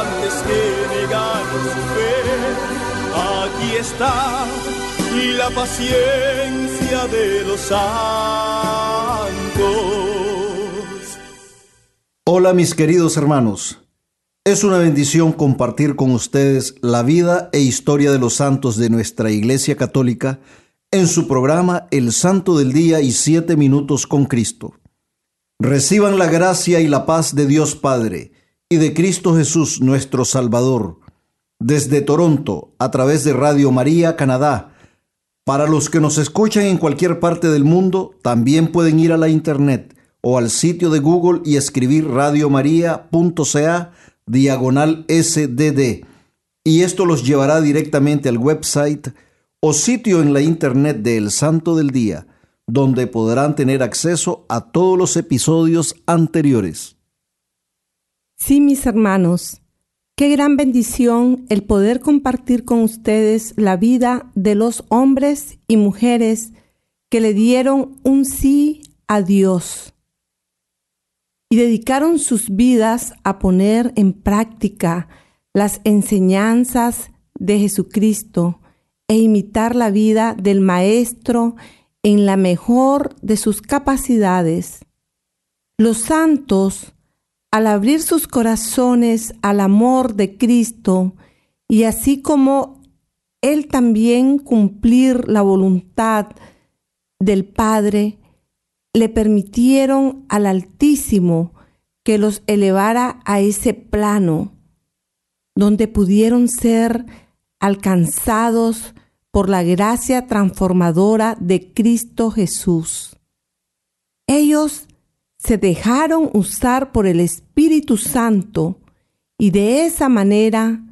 antes que negar su fe. Aquí está la paciencia de los santos. Hola mis queridos hermanos. Es una bendición compartir con ustedes la vida e historia de los santos de nuestra Iglesia Católica en su programa El Santo del Día y Siete Minutos con Cristo. Reciban la gracia y la paz de Dios Padre y de Cristo Jesús nuestro Salvador. Desde Toronto, a través de Radio María Canadá, para los que nos escuchan en cualquier parte del mundo, también pueden ir a la internet o al sitio de Google y escribir radiomaria.ca diagonal SDD. Y esto los llevará directamente al website o sitio en la internet de El Santo del Día, donde podrán tener acceso a todos los episodios anteriores. Sí, mis hermanos. Qué gran bendición el poder compartir con ustedes la vida de los hombres y mujeres que le dieron un sí a Dios y dedicaron sus vidas a poner en práctica las enseñanzas de Jesucristo e imitar la vida del Maestro en la mejor de sus capacidades. Los santos al abrir sus corazones al amor de Cristo y así como Él también cumplir la voluntad del Padre, le permitieron al Altísimo que los elevara a ese plano donde pudieron ser alcanzados por la gracia transformadora de Cristo Jesús. Ellos se dejaron usar por el Espíritu Santo y de esa manera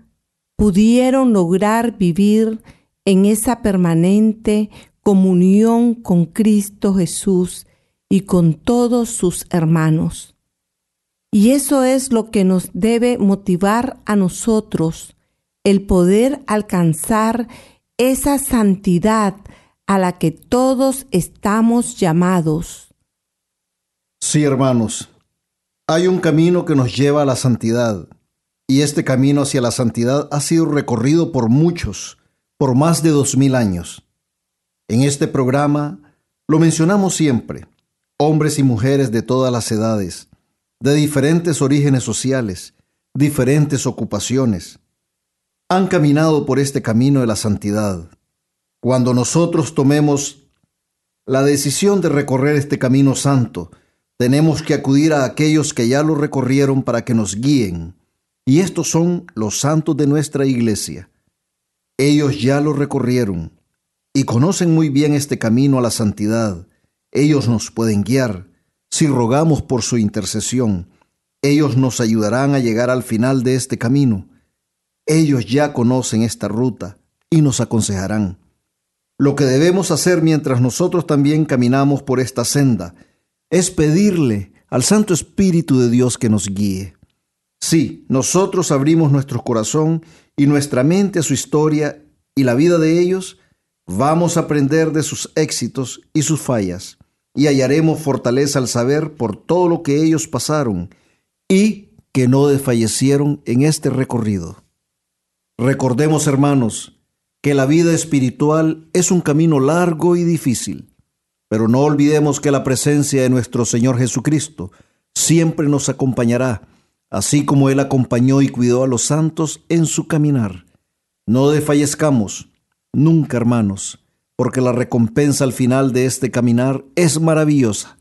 pudieron lograr vivir en esa permanente comunión con Cristo Jesús y con todos sus hermanos. Y eso es lo que nos debe motivar a nosotros, el poder alcanzar esa santidad a la que todos estamos llamados. Sí, hermanos, hay un camino que nos lleva a la santidad, y este camino hacia la santidad ha sido recorrido por muchos, por más de dos mil años. En este programa lo mencionamos siempre, hombres y mujeres de todas las edades, de diferentes orígenes sociales, diferentes ocupaciones, han caminado por este camino de la santidad. Cuando nosotros tomemos la decisión de recorrer este camino santo, tenemos que acudir a aquellos que ya lo recorrieron para que nos guíen. Y estos son los santos de nuestra iglesia. Ellos ya lo recorrieron y conocen muy bien este camino a la santidad. Ellos nos pueden guiar si rogamos por su intercesión. Ellos nos ayudarán a llegar al final de este camino. Ellos ya conocen esta ruta y nos aconsejarán. Lo que debemos hacer mientras nosotros también caminamos por esta senda es pedirle al Santo Espíritu de Dios que nos guíe. Sí, nosotros abrimos nuestro corazón y nuestra mente a su historia y la vida de ellos, vamos a aprender de sus éxitos y sus fallas, y hallaremos fortaleza al saber por todo lo que ellos pasaron y que no desfallecieron en este recorrido. Recordemos, hermanos, que la vida espiritual es un camino largo y difícil pero no olvidemos que la presencia de nuestro Señor Jesucristo siempre nos acompañará así como Él acompañó y cuidó a los santos en su caminar. No desfallezcamos nunca, hermanos, porque la recompensa al final de este caminar es maravillosa,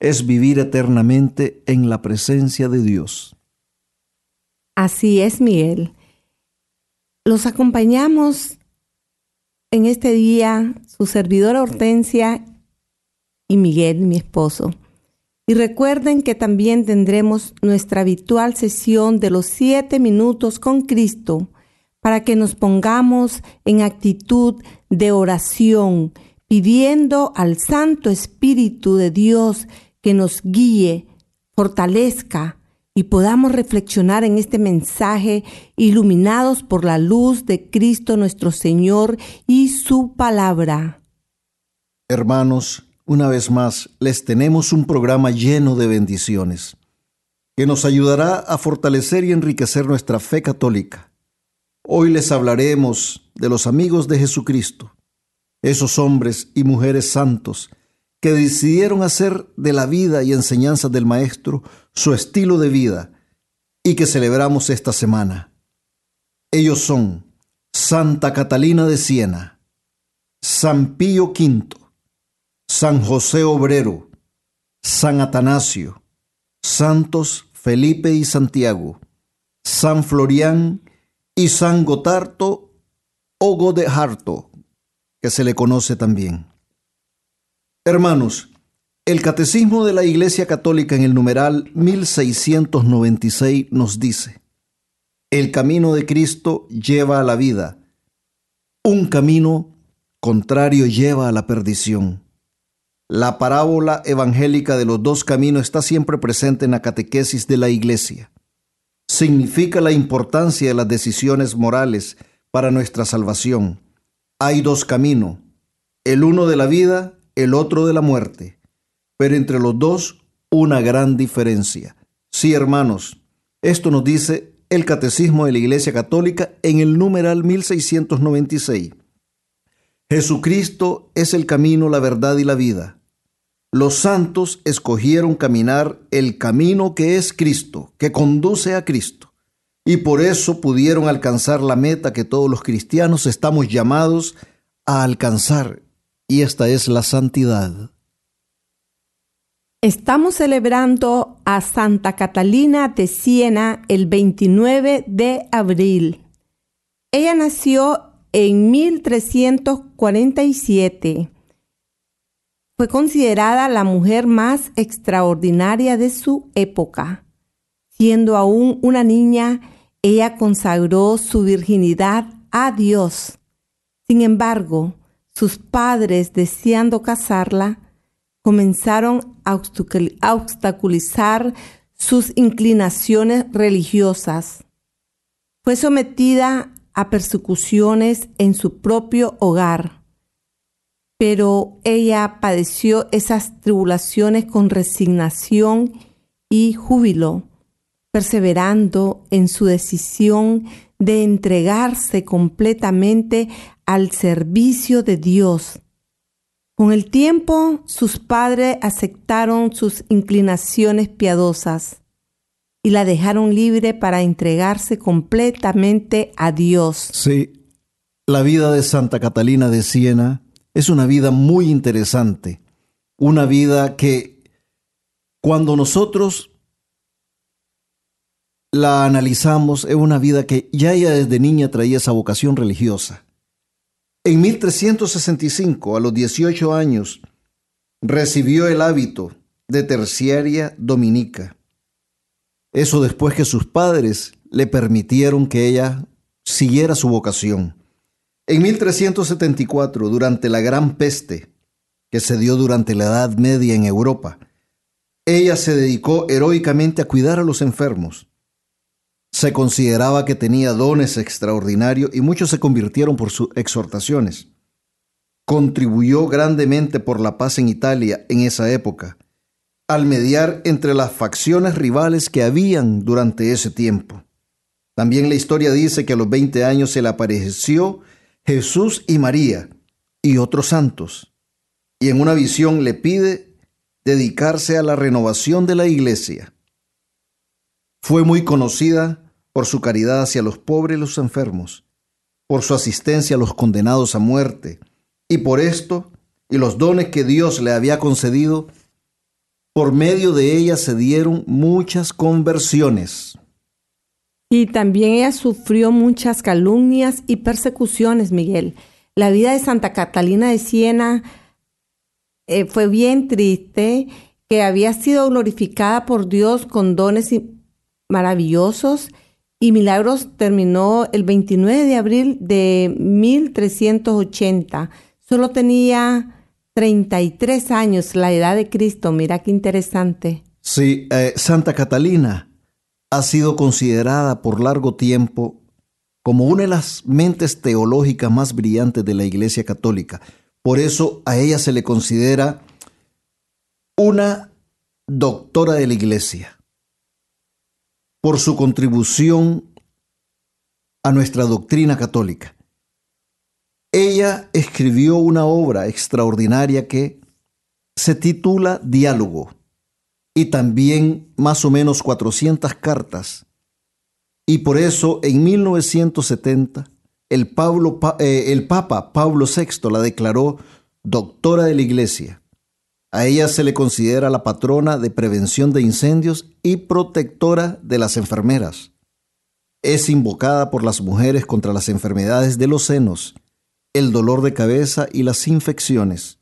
es vivir eternamente en la presencia de Dios. Así es, Miguel. Los acompañamos en este día su servidora Hortensia y Miguel, mi esposo. Y recuerden que también tendremos nuestra habitual sesión de los siete minutos con Cristo para que nos pongamos en actitud de oración, pidiendo al Santo Espíritu de Dios que nos guíe, fortalezca y podamos reflexionar en este mensaje iluminados por la luz de Cristo nuestro Señor y su palabra. Hermanos, una vez más, les tenemos un programa lleno de bendiciones que nos ayudará a fortalecer y enriquecer nuestra fe católica. Hoy les hablaremos de los amigos de Jesucristo, esos hombres y mujeres santos que decidieron hacer de la vida y enseñanza del Maestro su estilo de vida y que celebramos esta semana. Ellos son Santa Catalina de Siena, San Pío V, San José Obrero, San Atanasio, Santos Felipe y Santiago, San Florián y San Gotardo o Godeharto, que se le conoce también. Hermanos, el Catecismo de la Iglesia Católica en el numeral 1696 nos dice, el camino de Cristo lleva a la vida, un camino contrario lleva a la perdición. La parábola evangélica de los dos caminos está siempre presente en la catequesis de la Iglesia. Significa la importancia de las decisiones morales para nuestra salvación. Hay dos caminos, el uno de la vida, el otro de la muerte, pero entre los dos una gran diferencia. Sí, hermanos, esto nos dice el Catecismo de la Iglesia Católica en el numeral 1696. Jesucristo es el camino, la verdad y la vida. Los santos escogieron caminar el camino que es Cristo, que conduce a Cristo, y por eso pudieron alcanzar la meta que todos los cristianos estamos llamados a alcanzar, y esta es la santidad. Estamos celebrando a Santa Catalina de Siena el 29 de abril. Ella nació en 1347 fue considerada la mujer más extraordinaria de su época. Siendo aún una niña, ella consagró su virginidad a Dios. Sin embargo, sus padres, deseando casarla, comenzaron a obstaculizar sus inclinaciones religiosas. Fue sometida a persecuciones en su propio hogar pero ella padeció esas tribulaciones con resignación y júbilo, perseverando en su decisión de entregarse completamente al servicio de Dios. Con el tiempo, sus padres aceptaron sus inclinaciones piadosas y la dejaron libre para entregarse completamente a Dios. Sí, la vida de Santa Catalina de Siena es una vida muy interesante, una vida que cuando nosotros la analizamos es una vida que ya ella desde niña traía esa vocación religiosa. En 1365, a los 18 años, recibió el hábito de terciaria dominica. Eso después que sus padres le permitieron que ella siguiera su vocación. En 1374, durante la Gran Peste, que se dio durante la Edad Media en Europa, ella se dedicó heroicamente a cuidar a los enfermos. Se consideraba que tenía dones extraordinarios y muchos se convirtieron por sus exhortaciones. Contribuyó grandemente por la paz en Italia en esa época, al mediar entre las facciones rivales que habían durante ese tiempo. También la historia dice que a los 20 años se le apareció Jesús y María y otros santos, y en una visión le pide dedicarse a la renovación de la iglesia. Fue muy conocida por su caridad hacia los pobres y los enfermos, por su asistencia a los condenados a muerte, y por esto y los dones que Dios le había concedido, por medio de ella se dieron muchas conversiones. Y también ella sufrió muchas calumnias y persecuciones, Miguel. La vida de Santa Catalina de Siena eh, fue bien triste, que había sido glorificada por Dios con dones maravillosos y milagros terminó el 29 de abril de 1380. Solo tenía 33 años, la edad de Cristo. Mira qué interesante. Sí, eh, Santa Catalina ha sido considerada por largo tiempo como una de las mentes teológicas más brillantes de la Iglesia Católica. Por eso a ella se le considera una doctora de la Iglesia, por su contribución a nuestra doctrina católica. Ella escribió una obra extraordinaria que se titula Diálogo y también más o menos 400 cartas. Y por eso en 1970 el, Pablo, eh, el Papa Pablo VI la declaró doctora de la Iglesia. A ella se le considera la patrona de prevención de incendios y protectora de las enfermeras. Es invocada por las mujeres contra las enfermedades de los senos el dolor de cabeza y las infecciones.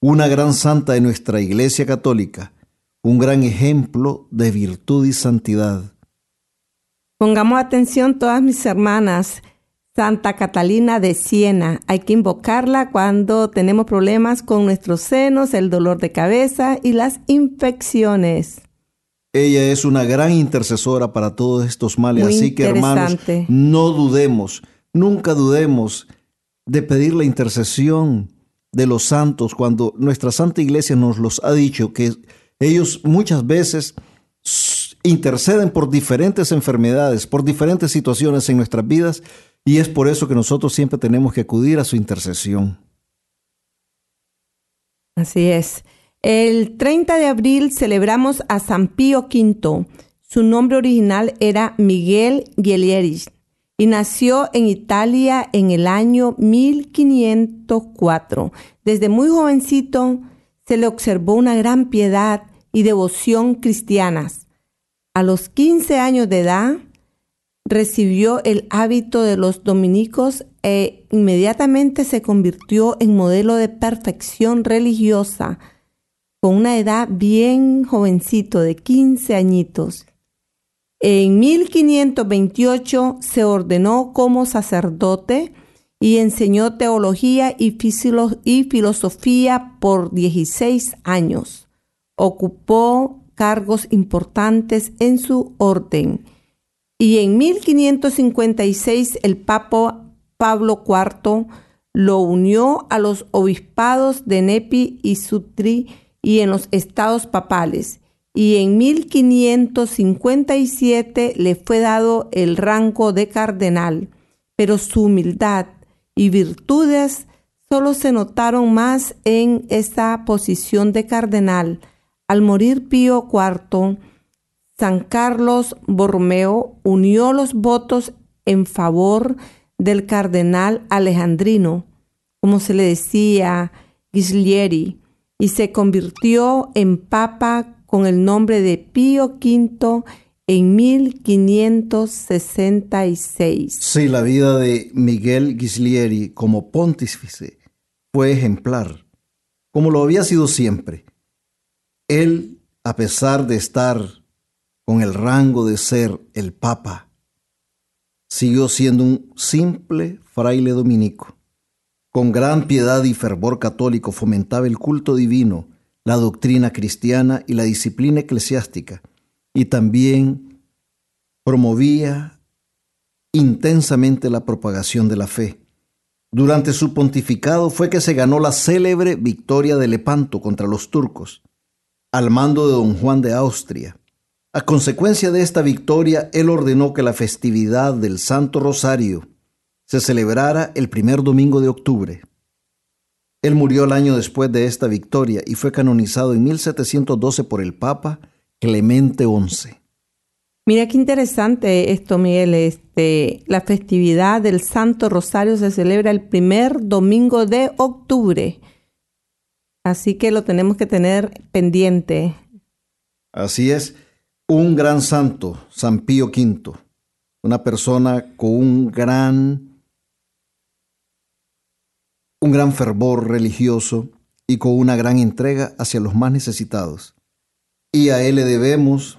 Una gran santa de nuestra Iglesia Católica, un gran ejemplo de virtud y santidad. Pongamos atención todas mis hermanas. Santa Catalina de Siena. Hay que invocarla cuando tenemos problemas con nuestros senos, el dolor de cabeza y las infecciones. Ella es una gran intercesora para todos estos males, así que hermanos, no dudemos, nunca dudemos de pedir la intercesión de los santos cuando nuestra Santa Iglesia nos los ha dicho que ellos muchas veces interceden por diferentes enfermedades, por diferentes situaciones en nuestras vidas y es por eso que nosotros siempre tenemos que acudir a su intercesión. Así es. El 30 de abril celebramos a San Pío V. Su nombre original era Miguel Guilierich y nació en Italia en el año 1504. Desde muy jovencito se le observó una gran piedad y devoción cristianas. A los 15 años de edad recibió el hábito de los dominicos e inmediatamente se convirtió en modelo de perfección religiosa con una edad bien jovencito de 15 añitos. En 1528 se ordenó como sacerdote y enseñó teología y, filosofía por 16 años. Ocupó cargos importantes en su orden. Y en 1556 el Papa Pablo IV lo unió a los obispados de Nepi y Sutri y en los estados papales y en 1557 le fue dado el rango de cardenal, pero su humildad y virtudes solo se notaron más en esa posición de cardenal. Al morir Pío IV, San Carlos Borromeo unió los votos en favor del cardenal alejandrino, como se le decía Ghislieri, y se convirtió en papa con el nombre de Pío V en 1566. Sí, la vida de Miguel Ghislieri como pontífice fue ejemplar, como lo había sido siempre. Él, a pesar de estar con el rango de ser el Papa, siguió siendo un simple fraile dominico. Con gran piedad y fervor católico fomentaba el culto divino la doctrina cristiana y la disciplina eclesiástica, y también promovía intensamente la propagación de la fe. Durante su pontificado fue que se ganó la célebre victoria de Lepanto contra los turcos, al mando de don Juan de Austria. A consecuencia de esta victoria, él ordenó que la festividad del Santo Rosario se celebrara el primer domingo de octubre. Él murió el año después de esta victoria y fue canonizado en 1712 por el Papa Clemente XI. Mira qué interesante esto, Miguel. Este, la festividad del Santo Rosario se celebra el primer domingo de octubre. Así que lo tenemos que tener pendiente. Así es, un gran santo, San Pío V, una persona con un gran, un gran fervor religioso y con una gran entrega hacia los más necesitados. Y a él le debemos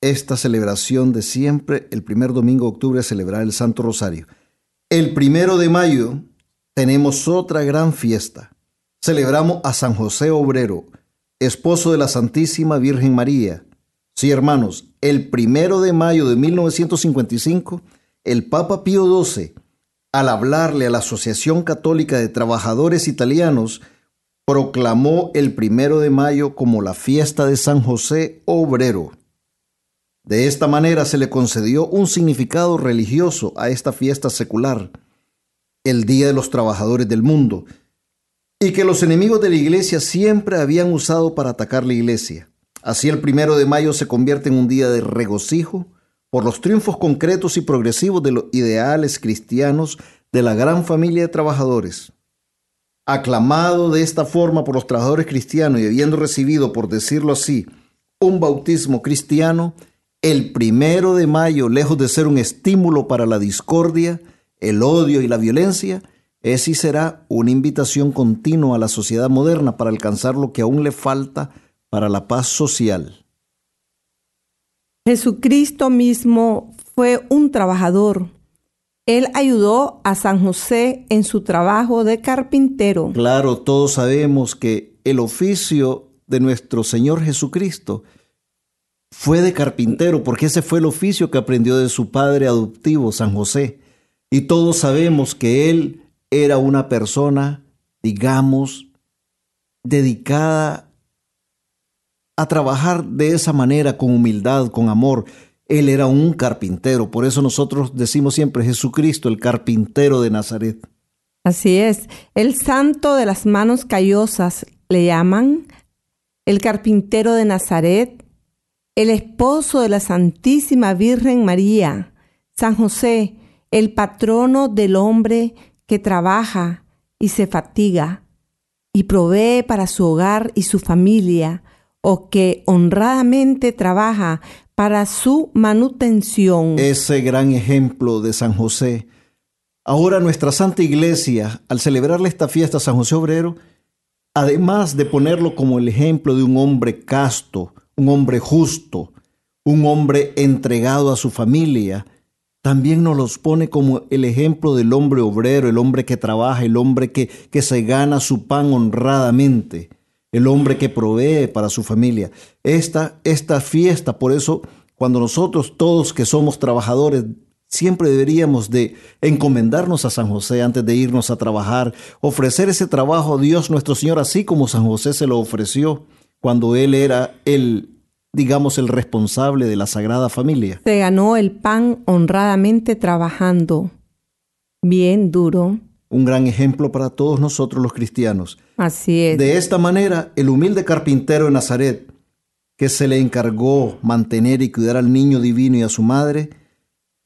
esta celebración de siempre, el primer domingo de octubre, celebrar el Santo Rosario. El primero de mayo tenemos otra gran fiesta. Celebramos a San José Obrero, esposo de la Santísima Virgen María. Sí, hermanos, el primero de mayo de 1955, el Papa Pío XII, al hablarle a la Asociación Católica de Trabajadores Italianos, proclamó el primero de mayo como la fiesta de San José Obrero. De esta manera se le concedió un significado religioso a esta fiesta secular, el Día de los Trabajadores del Mundo, y que los enemigos de la iglesia siempre habían usado para atacar la iglesia. Así el primero de mayo se convierte en un día de regocijo por los triunfos concretos y progresivos de los ideales cristianos de la gran familia de trabajadores. Aclamado de esta forma por los trabajadores cristianos y habiendo recibido, por decirlo así, un bautismo cristiano, el primero de mayo, lejos de ser un estímulo para la discordia, el odio y la violencia, es y será una invitación continua a la sociedad moderna para alcanzar lo que aún le falta para la paz social. Jesucristo mismo fue un trabajador. Él ayudó a San José en su trabajo de carpintero. Claro, todos sabemos que el oficio de nuestro Señor Jesucristo fue de carpintero, porque ese fue el oficio que aprendió de su padre adoptivo, San José. Y todos sabemos que él era una persona, digamos, dedicada a trabajar de esa manera, con humildad, con amor. Él era un carpintero, por eso nosotros decimos siempre Jesucristo, el carpintero de Nazaret. Así es, el santo de las manos callosas le llaman, el carpintero de Nazaret, el esposo de la Santísima Virgen María, San José, el patrono del hombre que trabaja y se fatiga y provee para su hogar y su familia, o que honradamente trabaja para su manutención. Ese gran ejemplo de San José. Ahora nuestra Santa Iglesia, al celebrarle esta fiesta a San José Obrero, además de ponerlo como el ejemplo de un hombre casto, un hombre justo, un hombre entregado a su familia, también nos los pone como el ejemplo del hombre obrero, el hombre que trabaja, el hombre que, que se gana su pan honradamente, el hombre que provee para su familia. Esta, esta fiesta, por eso, cuando nosotros todos que somos trabajadores, siempre deberíamos de encomendarnos a San José antes de irnos a trabajar, ofrecer ese trabajo a Dios nuestro Señor, así como San José se lo ofreció cuando él era el, digamos, el responsable de la Sagrada Familia. Se ganó el pan honradamente trabajando. Bien duro. Un gran ejemplo para todos nosotros los cristianos. Así es. De esta manera, el humilde carpintero de Nazaret, que se le encargó mantener y cuidar al niño divino y a su madre,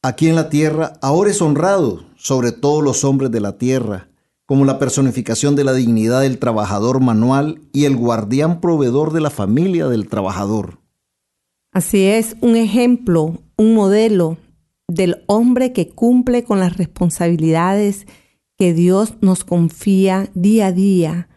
aquí en la tierra, ahora es honrado sobre todos los hombres de la tierra como la personificación de la dignidad del trabajador manual y el guardián proveedor de la familia del trabajador. Así es, un ejemplo, un modelo del hombre que cumple con las responsabilidades que Dios nos confía día a día.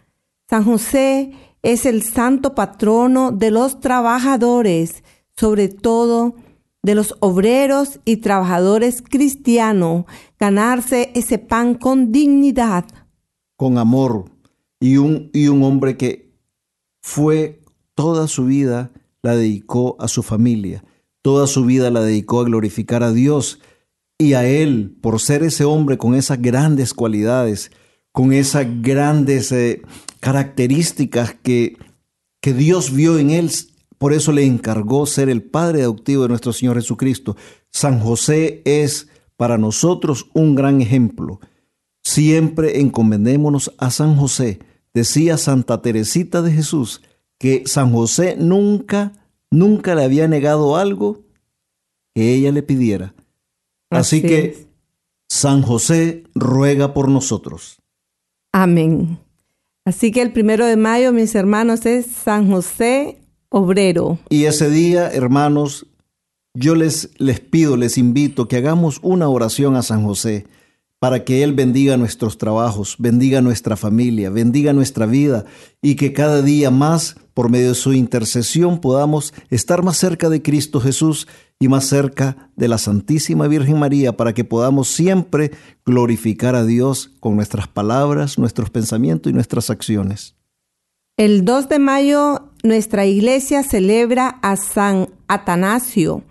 San José es el santo patrono de los trabajadores, sobre todo de los obreros y trabajadores cristianos, ganarse ese pan con dignidad. Con amor. Y un, y un hombre que fue toda su vida, la dedicó a su familia. Toda su vida la dedicó a glorificar a Dios y a Él por ser ese hombre con esas grandes cualidades, con esas grandes eh, características que, que Dios vio en Él por eso le encargó ser el Padre adoptivo de nuestro Señor Jesucristo. San José es para nosotros un gran ejemplo. Siempre encomendémonos a San José. Decía Santa Teresita de Jesús que San José nunca, nunca le había negado algo que ella le pidiera. Así, que San José ruega por nosotros. Amén. Así que el primero de mayo, mis hermanos, es San José Obrero. Y ese día, hermanos, yo les, les pido, les invito que hagamos una oración a San José para que Él bendiga nuestros trabajos, bendiga nuestra familia, bendiga nuestra vida y que cada día más, por medio de su intercesión, podamos estar más cerca de Cristo Jesús y más cerca de la Santísima Virgen María para que podamos siempre glorificar a Dios con nuestras palabras, nuestros pensamientos y nuestras acciones. El 2 de mayo nuestra iglesia celebra a San Atanasio,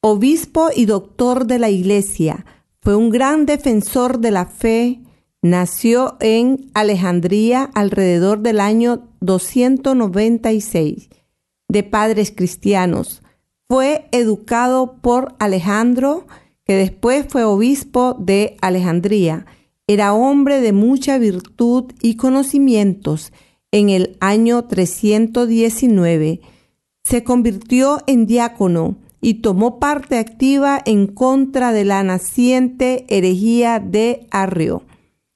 obispo y doctor de la iglesia fue un gran defensor de la fe. Nació en Alejandría alrededor del año 296, de padres cristianos. Fue educado por Alejandro, que después fue obispo de Alejandría. Era hombre de mucha virtud y conocimientos. En el año 319 se convirtió en diácono y tomó parte activa en contra de la naciente herejía de Arrio,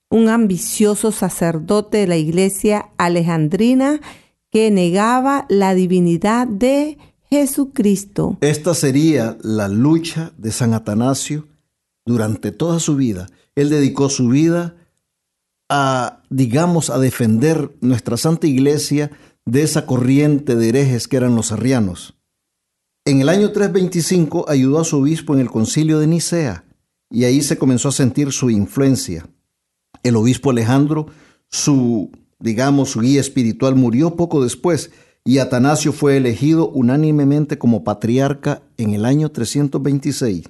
un ambicioso sacerdote de la iglesia alejandrina que negaba la divinidad de Jesucristo. Esta sería la lucha de San Atanasio durante toda su vida. Él dedicó su vida a, digamos, a defender nuestra Santa Iglesia de esa corriente de herejes que eran los arrianos. En el año 325 ayudó a su obispo en el concilio de Nicea y ahí se comenzó a sentir su influencia. El obispo Alejandro, su, digamos, su guía espiritual, murió poco después y Atanasio fue elegido unánimemente como patriarca en el año 326.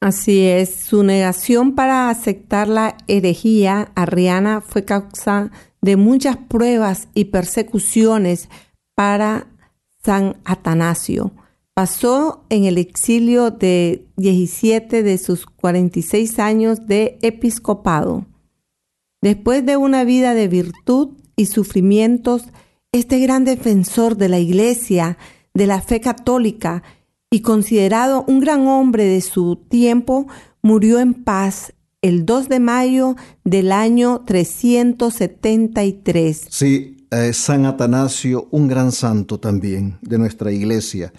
Así es, su negación para aceptar la herejía arriana fue causa de muchas pruebas y persecuciones para San Atanasio. Pasó en el exilio de 17 de sus 46 años de episcopado. Después de una vida de virtud y sufrimientos, este gran defensor de la Iglesia, de la fe católica y considerado un gran hombre de su tiempo, murió en paz el 2 de mayo del año 373. Sí, San Atanasio, un gran santo también de nuestra iglesia.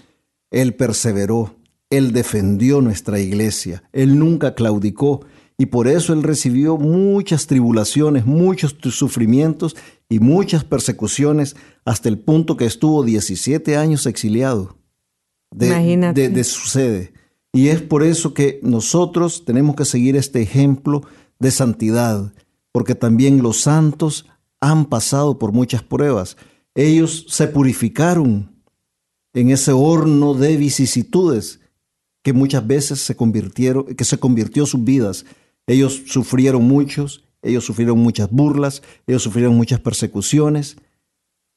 Él perseveró, él defendió nuestra iglesia, él nunca claudicó y por eso él recibió muchas tribulaciones, muchos sufrimientos y muchas persecuciones hasta el punto que estuvo 17 años exiliado de, de, de su sede. Y es por eso que nosotros tenemos que seguir este ejemplo de santidad, porque también los santos han pasado por muchas pruebas. Ellos se purificaron en ese horno de vicisitudes que muchas veces se convirtieron, que se convirtió sus vidas. Ellos sufrieron muchos, ellos sufrieron muchas burlas, ellos sufrieron muchas persecuciones,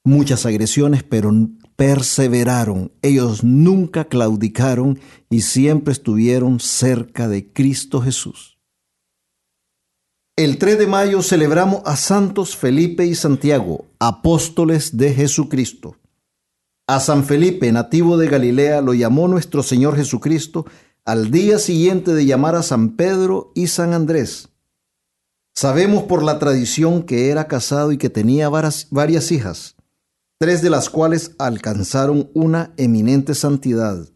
muchas agresiones, pero perseveraron. Ellos nunca claudicaron y siempre estuvieron cerca de Cristo Jesús. El 3 de mayo celebramos a Santos Felipe y Santiago, apóstoles de Jesucristo. A San Felipe, nativo de Galilea, lo llamó nuestro Señor Jesucristo al día siguiente de llamar a San Pedro y San Andrés. Sabemos por la tradición que era casado y que tenía varias, hijas, tres de las cuales alcanzaron una eminente santidad.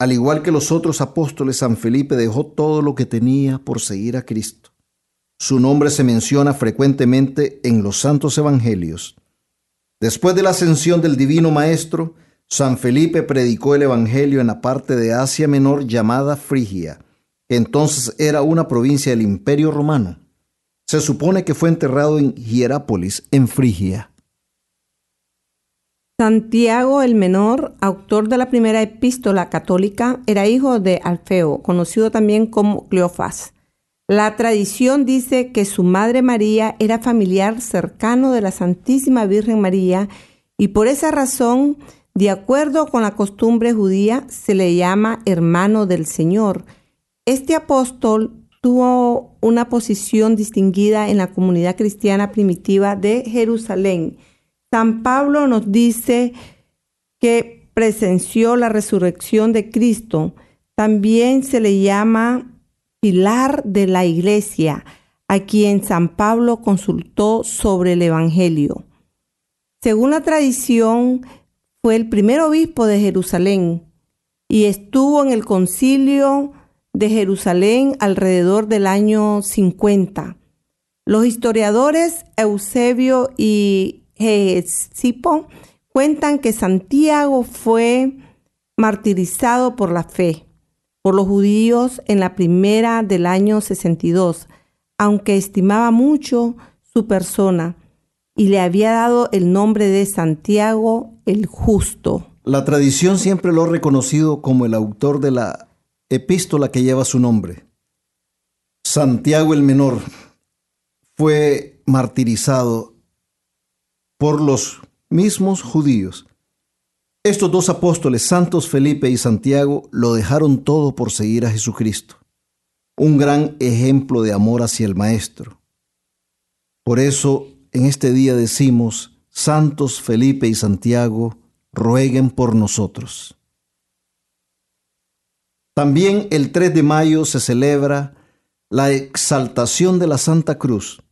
Al igual que los otros apóstoles, San Felipe dejó todo lo que tenía por seguir a Cristo. Su nombre se menciona frecuentemente en los santos evangelios. Después de la ascensión del Divino Maestro, San Felipe predicó el Evangelio en la parte de Asia Menor llamada Frigia, que entonces era una provincia del Imperio Romano. Se supone que fue enterrado en Hierápolis, en Frigia. Santiago el Menor, autor de la primera epístola católica, era hijo de Alfeo, conocido también como Cleofás. La tradición dice que su madre María era familiar cercano de la Santísima Virgen María y por esa razón, de acuerdo con la costumbre judía, se le llama hermano del Señor. Este apóstol tuvo una posición distinguida en la comunidad cristiana primitiva de Jerusalén. San Pablo nos dice que presenció la resurrección de Cristo. También se le llama pilar de la iglesia, a quien San Pablo consultó sobre el Evangelio. Según la tradición, fue el primer obispo de Jerusalén y estuvo en el concilio de Jerusalén alrededor del año 50. Los historiadores Eusebio y Hesipo cuentan que Santiago fue martirizado por la fe por los judíos en la primera del año 62, aunque estimaba mucho su persona y le había dado el nombre de Santiago el Justo. La tradición siempre lo ha reconocido como el autor de la epístola que lleva su nombre. Santiago el Menor fue martirizado por los mismos judíos. Estos dos apóstoles, Santos Felipe y Santiago, lo dejaron todo por seguir a Jesucristo. Un gran ejemplo de amor hacia el Maestro. Por eso, en este día decimos, Santos Felipe y Santiago, rueguen por nosotros. También el 3 de mayo se celebra la exaltación de la Santa Cruz.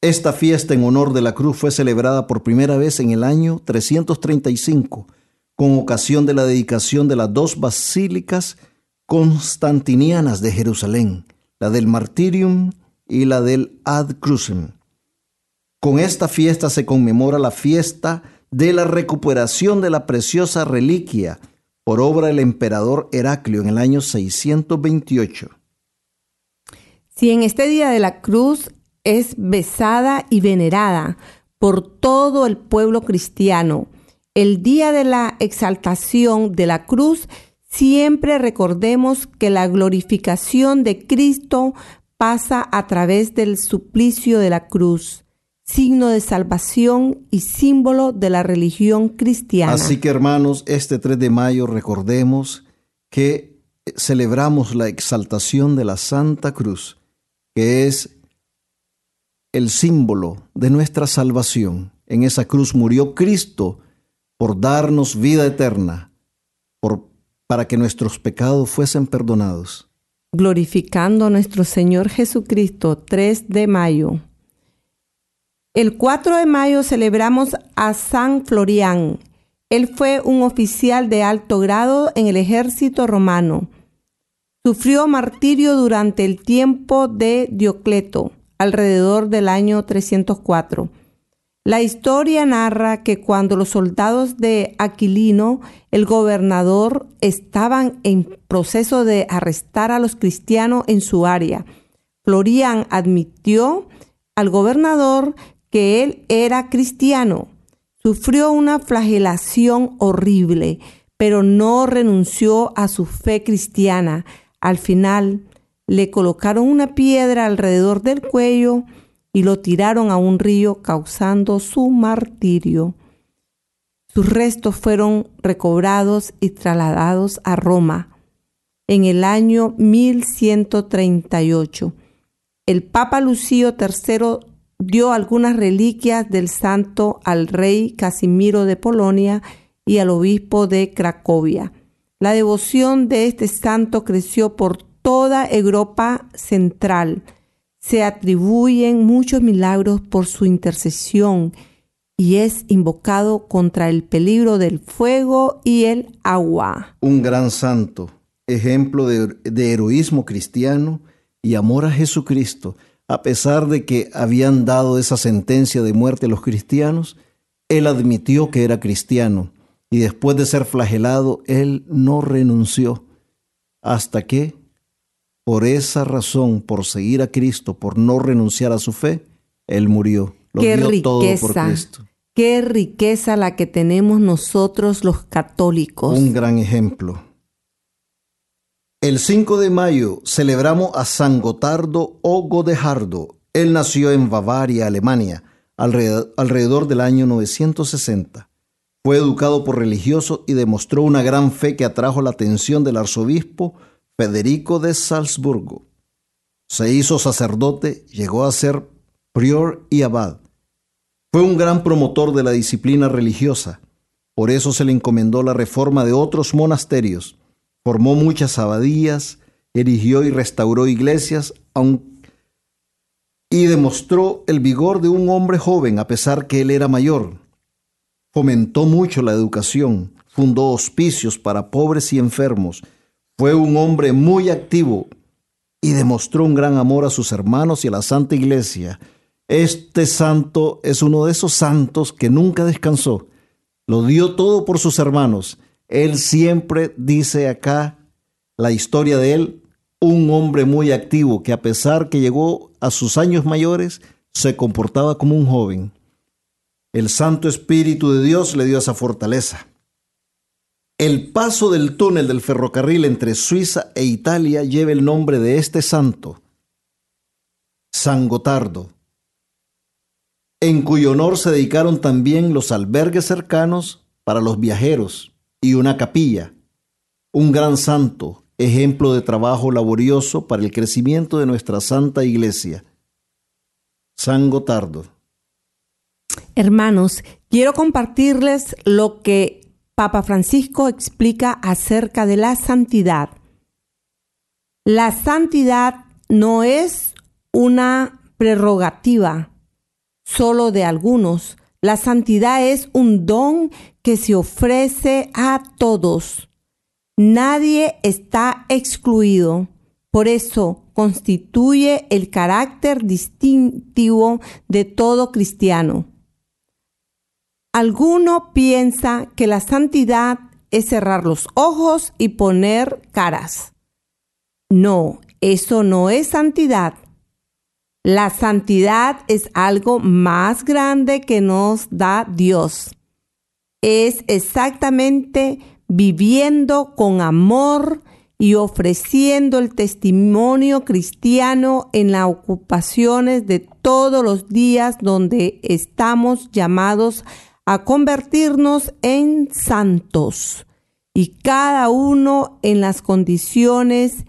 Esta fiesta en honor de la cruz fue celebrada por primera vez en el año 335, con ocasión de la dedicación de las dos basílicas constantinianas de Jerusalén, la del Martirium y la del Ad Crucem. Con esta fiesta se conmemora la fiesta de la recuperación de la preciosa reliquia por obra del emperador Heraclio en el año 628. Si en este día de la cruz es besada y venerada por todo el pueblo cristiano, el día de la exaltación de la cruz, siempre recordemos que la glorificación de Cristo pasa a través del suplicio de la cruz signo de salvación y símbolo de la religión cristiana. Así que hermanos, este 3 de mayo recordemos que celebramos la exaltación de la Santa Cruz, que es el símbolo de nuestra salvación. En esa cruz murió Cristo por darnos vida eterna, por, para que nuestros pecados fuesen perdonados. Glorificando a nuestro Señor Jesucristo, 3 de mayo. El 4 de mayo celebramos a San Florián. Él fue un oficial de alto grado en el ejército romano. Sufrió martirio durante el tiempo de Diocleto, alrededor del año 304. La historia narra que cuando los soldados de Aquilino, el gobernador, estaban en proceso de arrestar a los cristianos en su área, Florián admitió al gobernador que él era cristiano. Sufrió una flagelación horrible, pero no renunció a su fe cristiana. Al final le colocaron una piedra alrededor del cuello y lo tiraron a un río causando su martirio. Sus restos fueron recobrados y trasladados a Roma en el año 1138. El Papa Lucio III dio algunas reliquias del santo al rey Casimiro de Polonia y al obispo de Cracovia. La devoción de este santo creció por toda Europa central. Se atribuyen muchos milagros por su intercesión y es invocado contra el peligro del fuego y el agua. Un gran santo, ejemplo de, de heroísmo cristiano y amor a Jesucristo a pesar de que habían dado esa sentencia de muerte a los cristianos, él admitió que era cristiano y después de ser flagelado, él no renunció hasta que, por esa razón, por seguir a Cristo, por no renunciar a su fe, él murió. Lo qué dio riqueza, todo por Cristo. Qué riqueza la que tenemos nosotros los católicos. Un gran ejemplo. El 5 de mayo celebramos a San Gotardo o Godejardo. Él nació en Bavaria, Alemania, alrededor del año 960. Fue educado por religiosos y demostró una gran fe que atrajo la atención del arzobispo Federico de Salzburgo. Se hizo sacerdote, llegó a ser prior y abad. Fue un gran promotor de la disciplina religiosa. Por eso se le encomendó la reforma de otros monasterios. Formó muchas abadías, erigió y restauró iglesias, y demostró el vigor de un hombre joven a pesar que él era mayor. Fomentó mucho la educación, fundó hospicios para pobres y enfermos, fue un hombre muy activo y demostró un gran amor a sus hermanos y a la Santa Iglesia. Este santo es uno de esos santos que nunca descansó. Lo dio todo por sus hermanos. Él siempre dice acá la historia de él, un hombre muy activo que a pesar que llegó a sus años mayores, se comportaba como un joven. El Santo Espíritu de Dios le dio esa fortaleza. El paso del túnel del ferrocarril entre Suiza e Italia lleva el nombre de este santo, San Gotardo, en cuyo honor se dedicaron también los albergues cercanos para los viajeros y una capilla, un gran santo, ejemplo de trabajo laborioso para el crecimiento de nuestra Santa Iglesia. San Gotardo. Hermanos, quiero compartirles lo que Papa Francisco explica acerca de la santidad. La santidad no es una prerrogativa solo de algunos. La santidad es un don que se ofrece a todos. Nadie está excluido. Por eso constituye el carácter distintivo de todo cristiano. Alguno piensa que la santidad es cerrar los ojos y poner caras. No, eso no es santidad. La santidad es algo más grande que nos da Dios. Es exactamente viviendo con amor y ofreciendo el testimonio cristiano en las ocupaciones de todos los días donde estamos llamados a convertirnos en santos y cada uno en las condiciones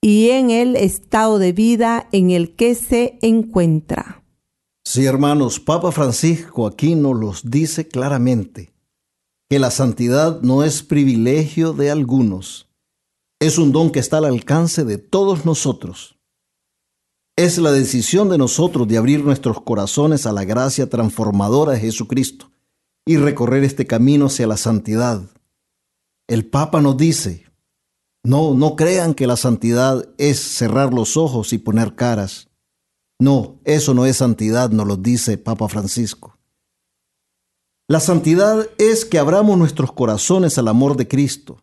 y en el estado de vida en el que se encuentra. Sí, hermanos, Papa Francisco aquí nos los dice claramente, que la santidad no es privilegio de algunos, es un don que está al alcance de todos nosotros. Es la decisión de nosotros de abrir nuestros corazones a la gracia transformadora de Jesucristo y recorrer este camino hacia la santidad. El Papa nos dice, no, no crean que la santidad es cerrar los ojos y poner caras. No, eso no es santidad, nos lo dice Papa Francisco. La santidad es que abramos nuestros corazones al amor de Cristo,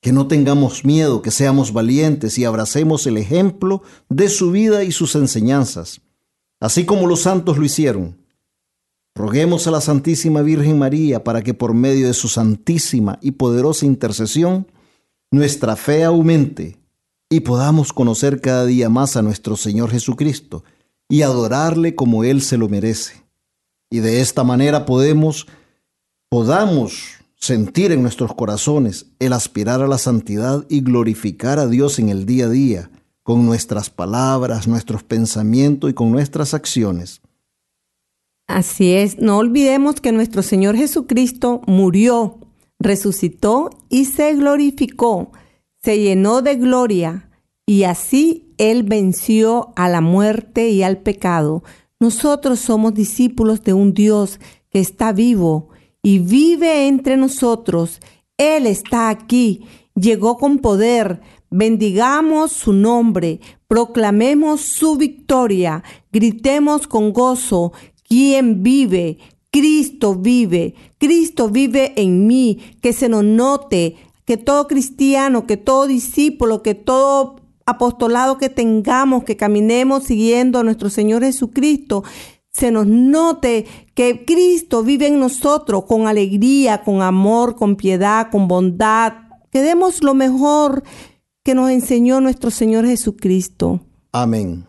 que no tengamos miedo, que seamos valientes y abracemos el ejemplo de su vida y sus enseñanzas, así como los santos lo hicieron. Roguemos a la Santísima Virgen María para que por medio de su santísima y poderosa intercesión nuestra fe aumente y podamos conocer cada día más a nuestro Señor Jesucristo y adorarle como Él se lo merece. Y de esta manera podemos, podamos sentir en nuestros corazones el aspirar a la santidad y glorificar a Dios en el día a día, con nuestras palabras, nuestros pensamientos y con nuestras acciones. Así es, no olvidemos que nuestro Señor Jesucristo murió, resucitó y se glorificó, se llenó de gloria y así Él venció a la muerte y al pecado. Nosotros somos discípulos de un Dios que está vivo y vive entre nosotros. Él está aquí, llegó con poder. Bendigamos su nombre, proclamemos su victoria, gritemos con gozo ¿Quién vive? Cristo vive. Cristo vive en mí. Que se nos note que todo cristiano, que todo discípulo, que todo apostolado que tengamos, que caminemos siguiendo a nuestro Señor Jesucristo, se nos note que Cristo vive en nosotros con alegría, con amor, con piedad, con bondad. Que demos lo mejor que nos enseñó nuestro Señor Jesucristo. Amén.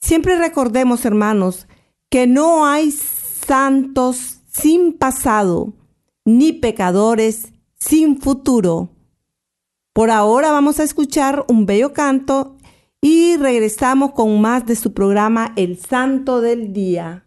Siempre recordemos, hermanos, que no hay santos sin pasado, ni pecadores sin futuro. Por ahora vamos a escuchar un bello canto y regresamos con más de su programa El Santo del Día.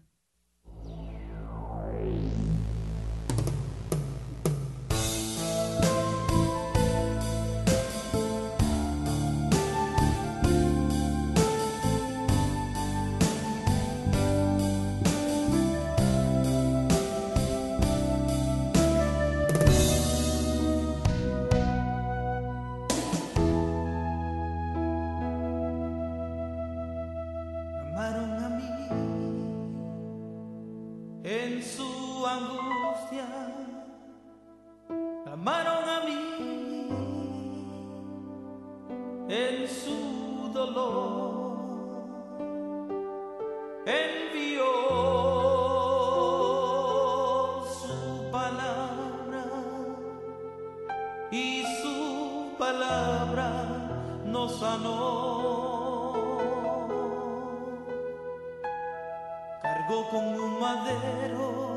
amaron a mí en su dolor. Envió su palabra y su palabra nos sanó. Cargó con un madero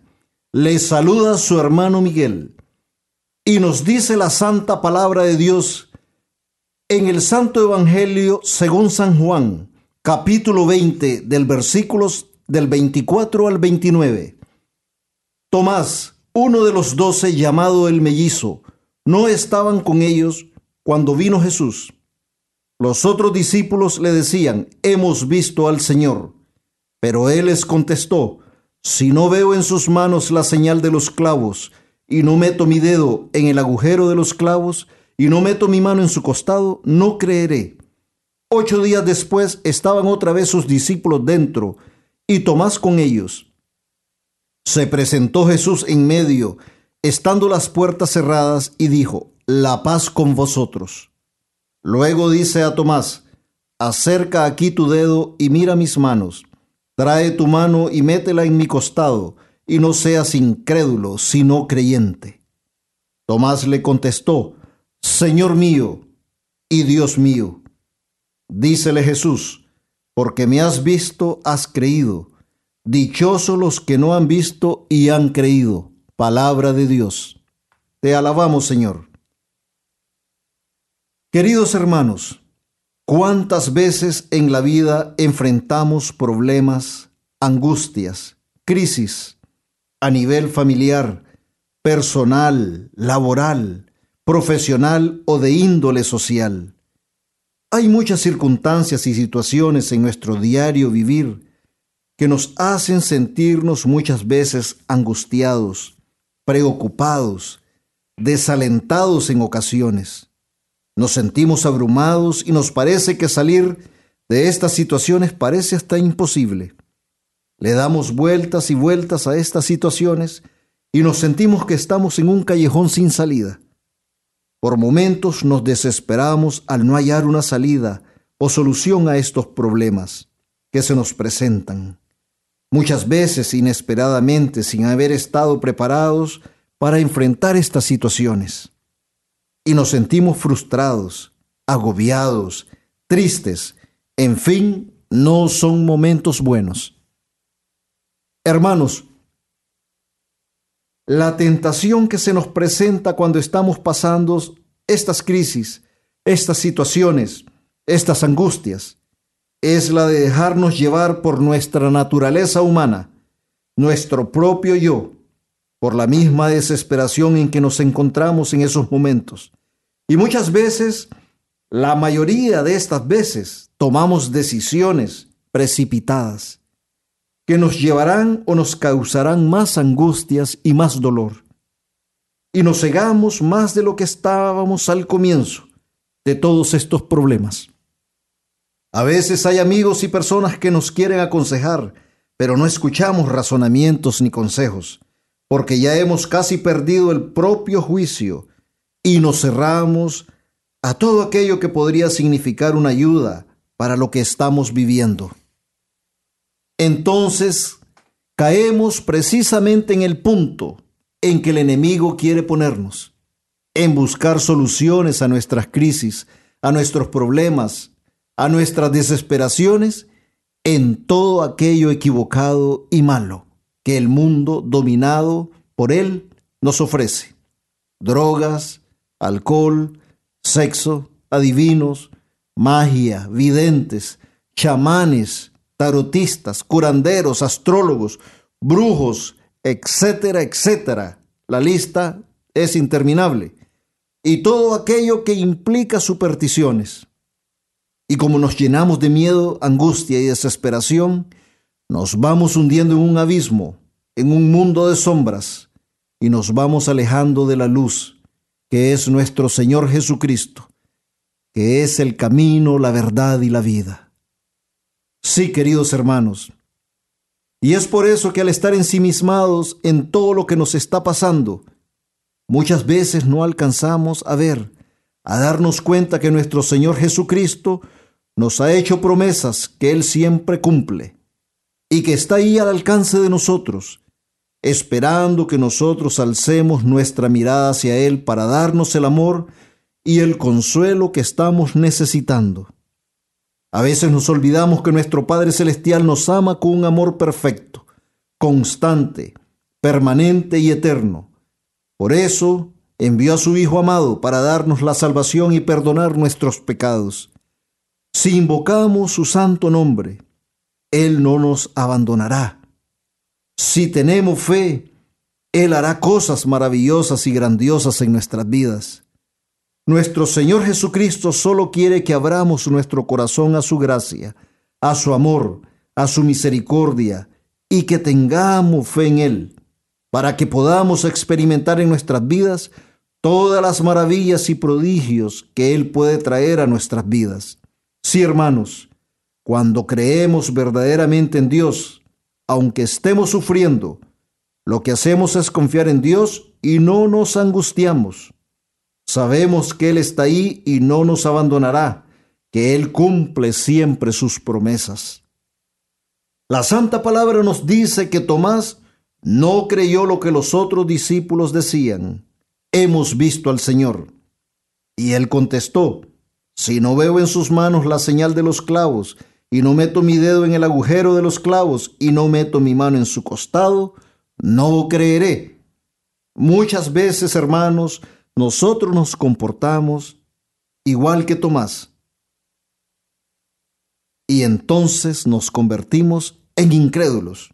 Les saluda su hermano Miguel y nos dice la santa palabra de Dios en el Santo Evangelio según San Juan, capítulo 20 del versículos del 24 al 29. Tomás, uno de los doce llamado el mellizo, no estaban con ellos cuando vino Jesús. Los otros discípulos le decían, hemos visto al Señor. Pero él les contestó, si no veo en sus manos la señal de los clavos, y no meto mi dedo en el agujero de los clavos, y no meto mi mano en su costado, no creeré. Ocho días después estaban otra vez sus discípulos dentro, y Tomás con ellos. Se presentó Jesús en medio, estando las puertas cerradas, y dijo, La paz con vosotros. Luego dice a Tomás, acerca aquí tu dedo y mira mis manos. Trae tu mano y métela en mi costado, y no seas incrédulo, sino creyente. Tomás le contestó, Señor mío y Dios mío. Dícele Jesús, porque me has visto, has creído. Dichosos los que no han visto y han creído. Palabra de Dios. Te alabamos, Señor. Queridos hermanos, ¿cuántas veces en la vida enfrentamos problemas, angustias, crisis a nivel familiar, personal, laboral, profesional o de índole social? Hay muchas circunstancias y situaciones en nuestro diario vivir que nos hacen sentirnos muchas veces angustiados, preocupados, desalentados en ocasiones. Nos sentimos abrumados y nos parece que salir de estas situaciones parece hasta imposible. Le damos vueltas y vueltas a estas situaciones y nos sentimos que estamos en un callejón sin salida. Por momentos nos desesperamos al no hallar una salida o solución a estos problemas que se nos presentan. Muchas veces inesperadamente sin haber estado preparados para enfrentar estas situaciones y nos sentimos frustrados, agobiados, tristes. En fin, no son momentos buenos. Hermanos, la tentación que se nos presenta cuando estamos pasando estas crisis, estas situaciones, estas angustias, es la de dejarnos llevar por nuestra naturaleza humana, nuestro propio yo, por la misma desesperación en que nos encontramos en esos momentos. Y muchas veces, la mayoría de estas veces, tomamos decisiones precipitadas que nos llevarán o nos causarán más angustias y más dolor. Y nos cegamos más de lo que estábamos al comienzo de todos estos problemas. A veces hay amigos y personas que nos quieren aconsejar, pero no escuchamos razonamientos ni consejos porque ya hemos casi perdido el propio juicio y nos cerramos a todo aquello que podría significar una ayuda para lo que estamos viviendo. Entonces, caemos precisamente en el punto en que el enemigo quiere ponernos, en buscar soluciones a nuestras crisis, a nuestros problemas, a nuestras desesperaciones, en todo aquello equivocado y malo que el mundo dominado por él nos ofrece. Drogas, alcohol, sexo, adivinos, magia, videntes, chamanes, tarotistas, curanderos, astrólogos, brujos, etcétera, etcétera. La lista es interminable. Y todo aquello que implica supersticiones. Y como nos llenamos de miedo, angustia y desesperación, nos vamos hundiendo en un abismo, en un mundo de sombras, y nos vamos alejando de la luz, que es nuestro Señor Jesucristo, que es el camino, la verdad y la vida. Sí, queridos hermanos, Y es por eso que al estar ensimismados en todo lo que nos está pasando, muchas veces no alcanzamos a ver, a darnos cuenta que nuestro Señor Jesucristo nos ha hecho promesas que Él siempre cumple y que está ahí al alcance de nosotros, esperando que nosotros alcemos nuestra mirada hacia Él para darnos el amor y el consuelo que estamos necesitando. A veces nos olvidamos que nuestro Padre Celestial nos ama con un amor perfecto, constante, permanente y eterno. Por eso envió a su Hijo amado para darnos la salvación y perdonar nuestros pecados. Si invocamos su santo nombre, Él no nos abandonará. Si tenemos fe, Él hará cosas maravillosas y grandiosas en nuestras vidas. Nuestro Señor Jesucristo solo quiere que abramos nuestro corazón a su gracia, a su amor, a su misericordia y que tengamos fe en Él, para que podamos experimentar en nuestras vidas todas las maravillas y prodigios que Él puede traer a nuestras vidas. Sí, hermanos, cuando creemos verdaderamente en Dios, aunque estemos sufriendo, lo que hacemos es confiar en Dios y no nos angustiamos Sabemos que Él está ahí y no nos abandonará, que Él cumple siempre sus promesas. La Santa Palabra nos dice que Tomás no creyó lo que los otros discípulos decían. Hemos visto al Señor. Y él contestó, si no veo en sus manos la señal de los clavos, y no meto mi dedo en el agujero de los clavos, y no meto mi mano en su costado, no creeré. Muchas veces, hermanos, nosotros nos comportamos igual que Tomás. Y entonces nos convertimos en incrédulos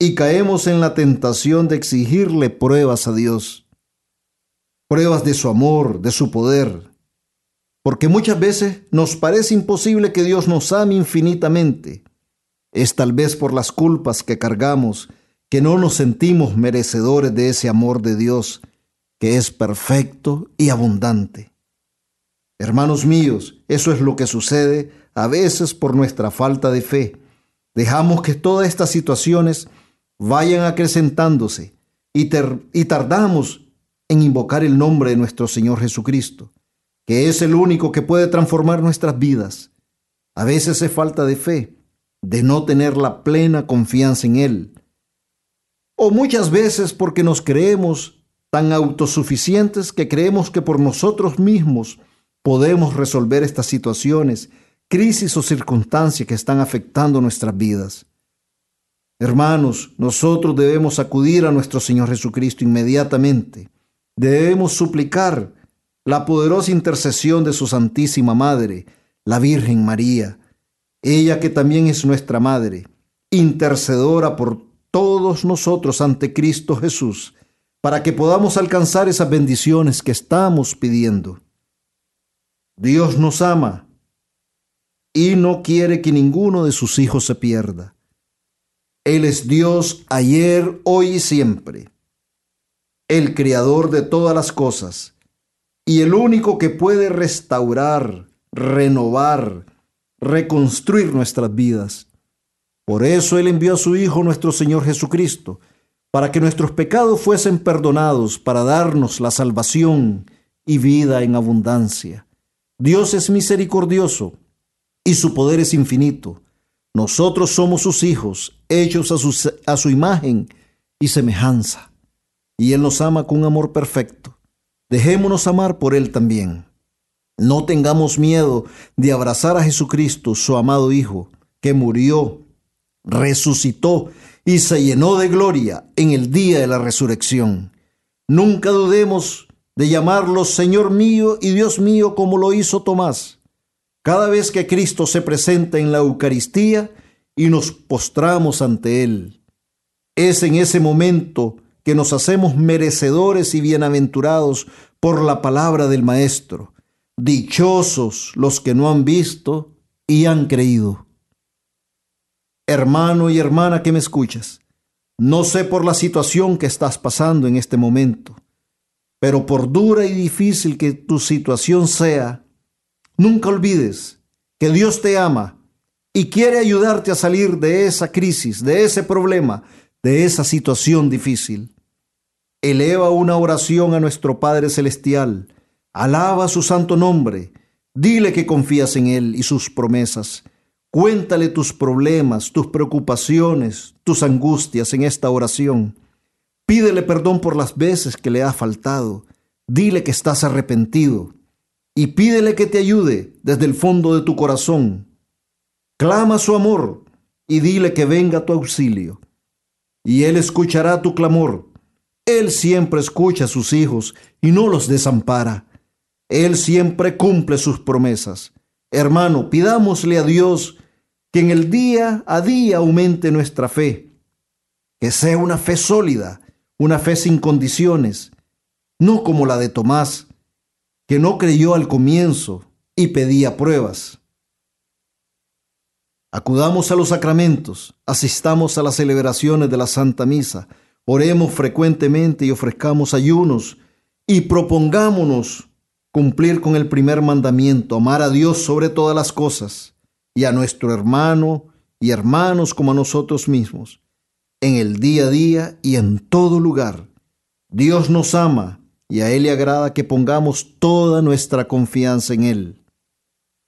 y caemos en la tentación de exigirle pruebas a Dios, pruebas de su amor, de su poder, porque muchas veces nos parece imposible que Dios nos ame infinitamente. Es tal vez por las culpas que cargamos que no nos sentimos merecedores de ese amor de Dios que es perfecto y abundante. Hermanos míos, eso es lo que sucede a veces por nuestra falta de fe. Dejamos que todas estas situaciones vayan acrecentándose y, y tardamos en invocar el nombre de nuestro Señor Jesucristo, que es el único que puede transformar nuestras vidas. A veces es falta de fe, de no tener la plena confianza en Él. O muchas veces porque nos creemos tan autosuficientes que creemos que por nosotros mismos podemos resolver estas situaciones, crisis o circunstancias que están afectando nuestras vidas. Hermanos, nosotros debemos acudir a nuestro Señor Jesucristo inmediatamente. Debemos suplicar la poderosa intercesión de su Santísima Madre, la Virgen María, ella que también es nuestra Madre, intercedora por todos nosotros ante Cristo Jesús, para que podamos alcanzar esas bendiciones que estamos pidiendo. Dios nos ama y no quiere que ninguno de sus hijos se pierda. Él es Dios ayer, hoy y siempre, el creador de todas las cosas y el único que puede restaurar, renovar, reconstruir nuestras vidas. Por eso Él envió a su Hijo nuestro Señor Jesucristo, para que nuestros pecados fuesen perdonados, para darnos la salvación y vida en abundancia. Dios es misericordioso y su poder es infinito. Nosotros somos sus hijos, hechos a su, a su imagen y semejanza. Y Él nos ama con un amor perfecto. Dejémonos amar por Él también. No tengamos miedo de abrazar a Jesucristo, su amado Hijo, que murió, resucitó y se llenó de gloria en el día de la resurrección. Nunca dudemos de llamarlo Señor mío y Dios mío como lo hizo Tomás. Cada vez que Cristo se presenta en la Eucaristía y nos postramos ante Él, es en ese momento que nos hacemos merecedores y bienaventurados por la palabra del Maestro. Dichosos los que no han visto y han creído hermano y hermana que me escuchas, no sé por la situación que estás pasando en este momento, pero por dura y difícil que tu situación sea, nunca olvides que Dios te ama y quiere ayudarte a salir de esa crisis, de ese problema, de esa situación difícil. Eleva una oración a nuestro Padre Celestial, alaba su santo nombre, dile que confías en Él y sus promesas. Cuéntale tus problemas, tus preocupaciones, tus angustias en esta oración. Pídele perdón por las veces que le ha faltado. Dile que estás arrepentido y pídele que te ayude desde el fondo de tu corazón. Clama su amor y dile que venga tu auxilio. Y Él escuchará tu clamor. Él siempre escucha a sus hijos y no los desampara. Él siempre cumple sus promesas. Hermano, pidámosle a Dios que en el día a día aumente nuestra fe, que sea una fe sólida, una fe sin condiciones, no como la de Tomás, que no creyó al comienzo y pedía pruebas. Acudamos a los sacramentos, asistamos a las celebraciones de la Santa Misa, oremos frecuentemente y ofrezcamos ayunos y propongámonos cumplir con el primer mandamiento, amar a Dios sobre todas las cosas y a nuestro hermano y hermanos como a nosotros mismos, en el día a día y en todo lugar. Dios nos ama y a Él le agrada que pongamos toda nuestra confianza en Él.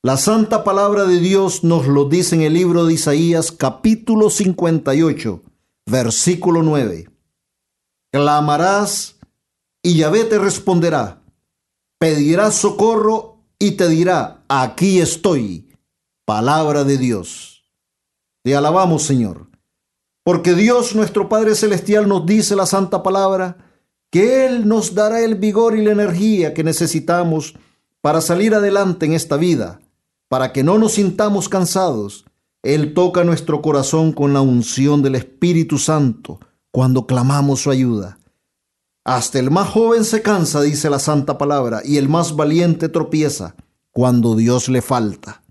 La santa palabra de Dios nos lo dice en el libro de Isaías capítulo 58, versículo 9. Clamarás y Yahvé te responderá. Pedirás socorro y te dirá, aquí estoy. Palabra de Dios. Te alabamos, Señor. Porque Dios nuestro Padre Celestial nos dice la santa palabra, que Él nos dará el vigor y la energía que necesitamos para salir adelante en esta vida, para que no nos sintamos cansados. Él toca nuestro corazón con la unción del Espíritu Santo cuando clamamos su ayuda. Hasta el más joven se cansa, dice la santa palabra, y el más valiente tropieza cuando Dios le falta.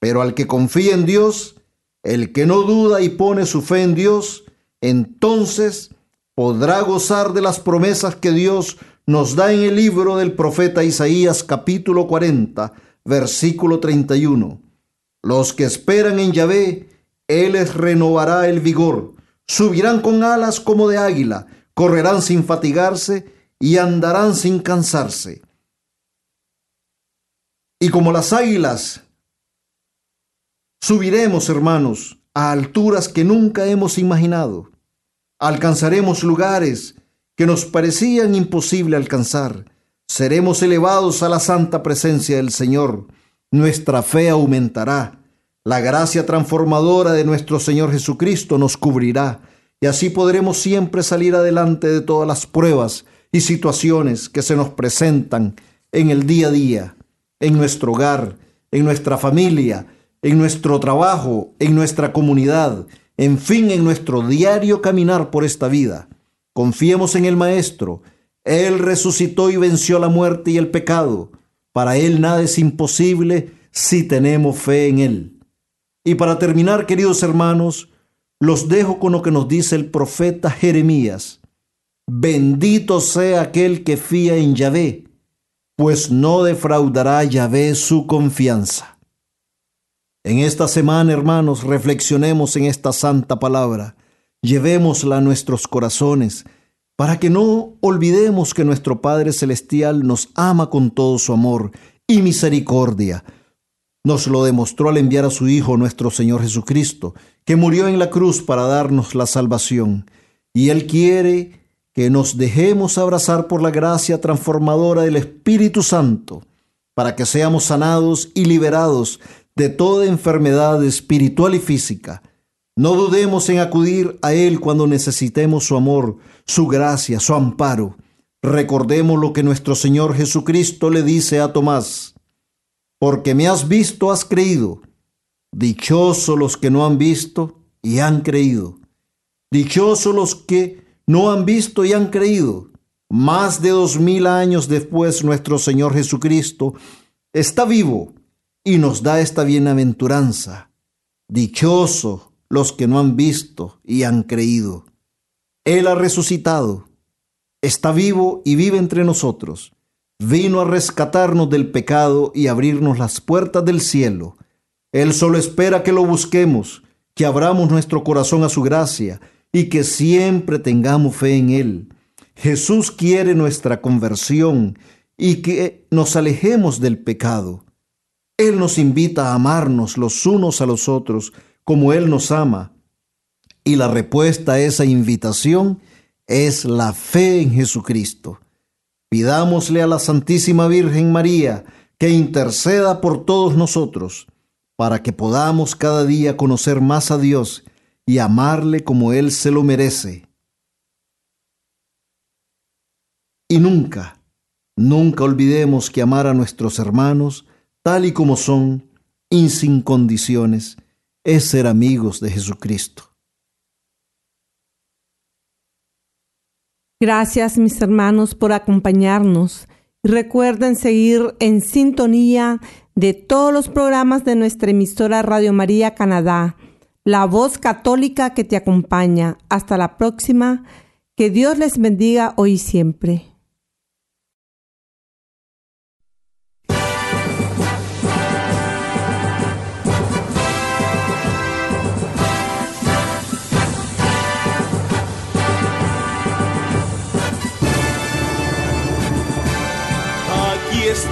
Pero al que confía en Dios, el que no duda y pone su fe en Dios, entonces podrá gozar de las promesas que Dios nos da en el libro del profeta Isaías capítulo 40, versículo 31. Los que esperan en Yahvé, Él les renovará el vigor, subirán con alas como de águila, correrán sin fatigarse y andarán sin cansarse. Y como las águilas, subiremos, hermanos, a alturas que nunca hemos imaginado alcanzaremos lugares que nos parecían imposible alcanzar. Seremos elevados a la santa presencia del Señor. Nuestra fe aumentará. La gracia transformadora de nuestro Señor Jesucristo nos cubrirá y así podremos siempre salir adelante de todas las pruebas y situaciones que se nos presentan en el día a día, en nuestro hogar, en nuestra familia, en nuestro trabajo, en nuestra comunidad, en fin, en nuestro diario caminar por esta vida, confiemos en el Maestro. Él resucitó y venció la muerte y el pecado. Para Él nada es imposible si tenemos fe en Él. Y para terminar, queridos hermanos, los dejo con lo que nos dice el profeta Jeremías. Bendito sea aquel que fía en Yahvé, pues no defraudará Yahvé su confianza. En esta semana, hermanos, reflexionemos en esta santa palabra, llevémosla a nuestros corazones, para que no olvidemos que nuestro Padre Celestial nos ama con todo su amor y misericordia. Nos lo demostró al enviar a su Hijo, nuestro Señor Jesucristo, que murió en la cruz para darnos la salvación. Y Él quiere que nos dejemos abrazar por la gracia transformadora del Espíritu Santo, para que seamos sanados y liberados de toda enfermedad espiritual y física. No dudemos en acudir a Él cuando necesitemos su amor, su gracia, su amparo. Recordemos lo que nuestro Señor Jesucristo le dice a Tomás. Porque me has visto, has creído. Dichosos los que no han visto y han creído. Dichosos los que no han visto y han creído. Más de dos mil años después nuestro Señor Jesucristo está vivo y nos da esta bienaventuranza. Dichosos los que no han visto y han creído. Él ha resucitado, está vivo y vive entre nosotros. Vino a rescatarnos del pecado y abrirnos las puertas del cielo. Él solo espera que lo busquemos, que abramos nuestro corazón a su gracia y que siempre tengamos fe en Él. Jesús quiere nuestra conversión y que nos alejemos del pecado. Él nos invita a amarnos los unos a los otros como Él nos ama. Y la respuesta a esa invitación es la fe en Jesucristo. Pidámosle a la Santísima Virgen María que interceda por todos nosotros, para que podamos cada día conocer más a Dios y amarle como Él se lo merece. Y nunca, nunca olvidemos que amar a nuestros hermanos tal y como son y sin condiciones es ser amigos de Jesucristo. Gracias mis hermanos por acompañarnos. Recuerden seguir en sintonía de todos los programas de nuestra emisora Radio María Canadá, la voz católica que te acompaña. Hasta la próxima. Que Dios les bendiga hoy y siempre.